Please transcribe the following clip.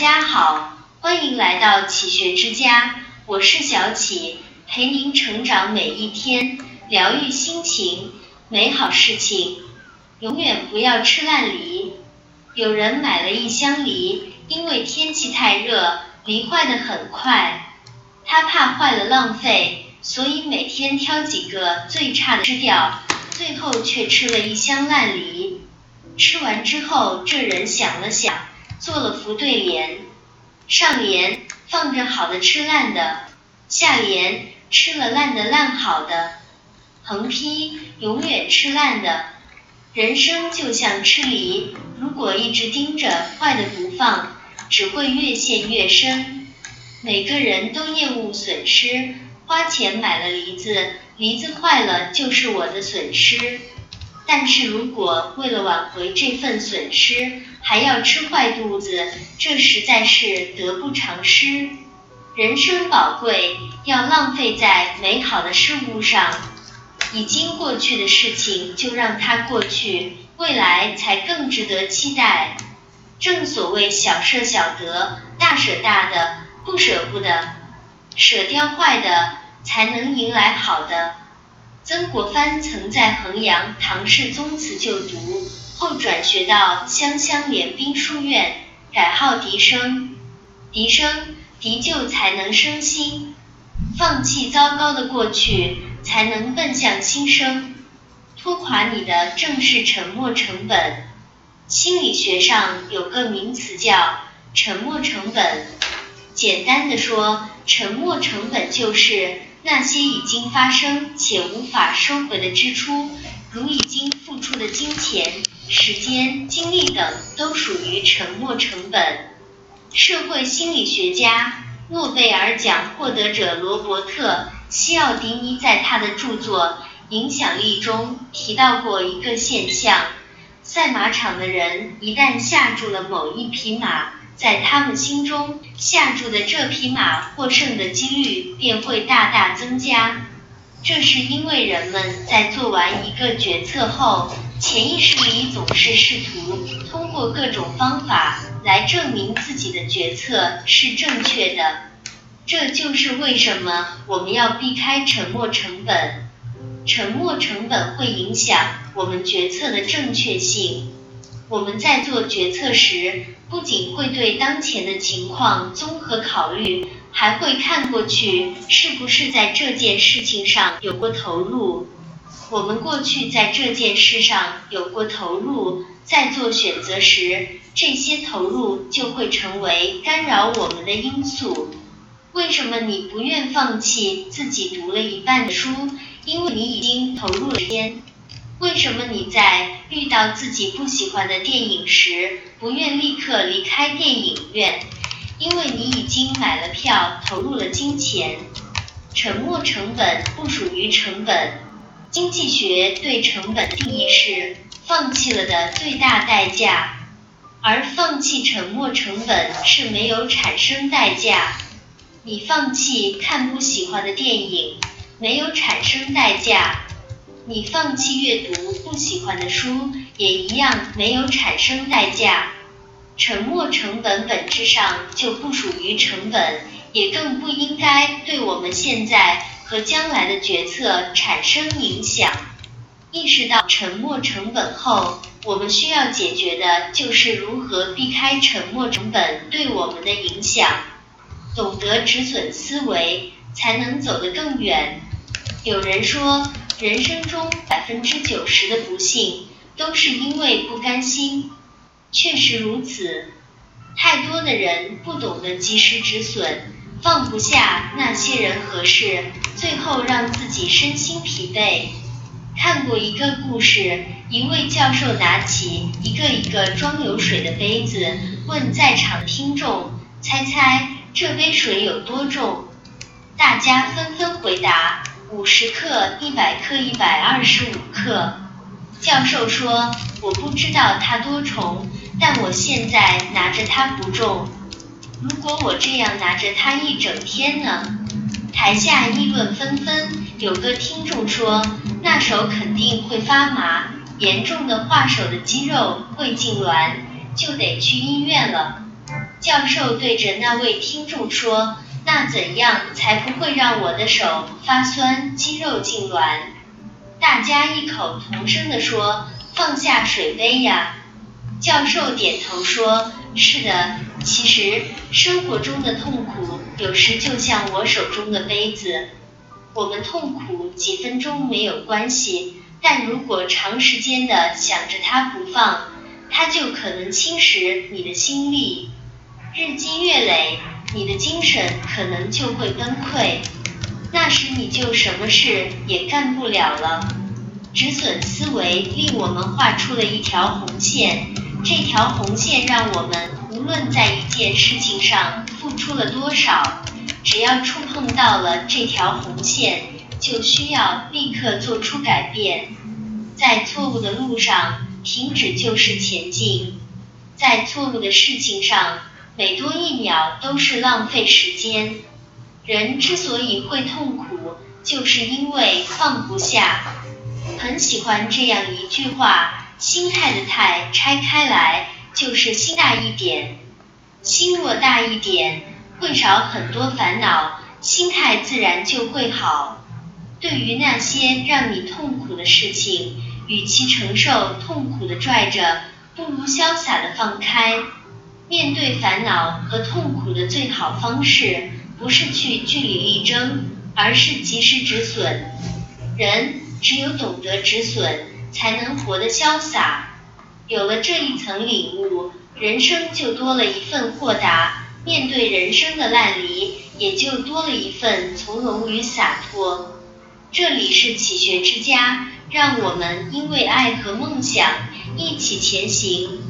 家好，欢迎来到启学之家，我是小启，陪您成长每一天，疗愈心情，美好事情。永远不要吃烂梨。有人买了一箱梨，因为天气太热，梨坏得很快。他怕坏了浪费，所以每天挑几个最差的吃掉，最后却吃了一箱烂梨。吃完之后，这人想了想，做了副对联：上联放着好的吃烂的，下联吃了烂的烂好的，横批永远吃烂的。人生就像吃梨，如果一直盯着坏的不放，只会越陷越深。每个人都厌恶损失，花钱买了梨子，梨子坏了就是我的损失。但是如果为了挽回这份损失，还要吃坏肚子，这实在是得不偿失。人生宝贵，要浪费在美好的事物上。已经过去的事情就让它过去，未来才更值得期待。正所谓小舍小得，大舍大的，不舍不得，舍掉坏的，才能迎来好的。曾国藩曾在衡阳唐氏宗祠就读，后转学到湘乡联兵书院，改号笛生。笛生，笛就才能生心，放弃糟糕的过去。才能奔向新生。拖垮你的正是沉没成本。心理学上有个名词叫沉没成本。简单的说，沉没成本就是那些已经发生且无法收回的支出，如已经付出的金钱、时间、精力等，都属于沉没成本。社会心理学家、诺贝尔奖获得者罗伯特。西奥迪尼在他的著作《影响力》中提到过一个现象：赛马场的人一旦下注了某一匹马，在他们心中，下注的这匹马获胜的几率便会大大增加。这是因为人们在做完一个决策后，潜意识里总是试图通过各种方法来证明自己的决策是正确的。这就是为什么我们要避开沉没成本。沉没成本会影响我们决策的正确性。我们在做决策时，不仅会对当前的情况综合考虑，还会看过去是不是在这件事情上有过投入。我们过去在这件事上有过投入，在做选择时，这些投入就会成为干扰我们的因素。为什么你不愿放弃自己读了一半的书？因为你已经投入了时间。为什么你在遇到自己不喜欢的电影时，不愿立刻离开电影院？因为你已经买了票，投入了金钱。沉没成本不属于成本。经济学对成本定义是放弃了的最大代价，而放弃沉没成本是没有产生代价。你放弃看不喜欢的电影，没有产生代价；你放弃阅读不喜欢的书，也一样没有产生代价。沉没成本本质上就不属于成本，也更不应该对我们现在和将来的决策产生影响。意识到沉没成本后，我们需要解决的就是如何避开沉没成本对我们的影响。懂得止损思维，才能走得更远。有人说，人生中百分之九十的不幸都是因为不甘心。确实如此，太多的人不懂得及时止损，放不下那些人和事，最后让自己身心疲惫。看过一个故事，一位教授拿起一个一个装有水的杯子，问在场听众：“猜猜？”这杯水有多重？大家纷纷回答：五十克、一百克、一百二十五克。教授说：“我不知道它多重，但我现在拿着它不重。如果我这样拿着它一整天呢？”台下议论纷纷。有个听众说：“那手肯定会发麻，严重的画手的肌肉会痉挛，就得去医院了。”教授对着那位听众说：“那怎样才不会让我的手发酸、肌肉痉挛？”大家异口同声地说：“放下水杯呀！”教授点头说：“是的，其实生活中的痛苦有时就像我手中的杯子，我们痛苦几分钟没有关系，但如果长时间的想着它不放，它就可能侵蚀你的心力。”日积月累，你的精神可能就会崩溃，那时你就什么事也干不了了。止损思维令我们画出了一条红线，这条红线让我们无论在一件事情上付出了多少，只要触碰到了这条红线，就需要立刻做出改变。在错误的路上停止就是前进，在错误的事情上。每多一秒都是浪费时间。人之所以会痛苦，就是因为放不下。很喜欢这样一句话：心态的态拆开来就是心大一点。心若大一点，会少很多烦恼，心态自然就会好。对于那些让你痛苦的事情，与其承受痛苦的拽着，不如潇洒的放开。面对烦恼和痛苦的最好方式，不是去据理力争，而是及时止损。人只有懂得止损，才能活得潇洒。有了这一层领悟，人生就多了一份豁达，面对人生的烂泥，也就多了一份从容与洒脱。这里是启学之家，让我们因为爱和梦想一起前行。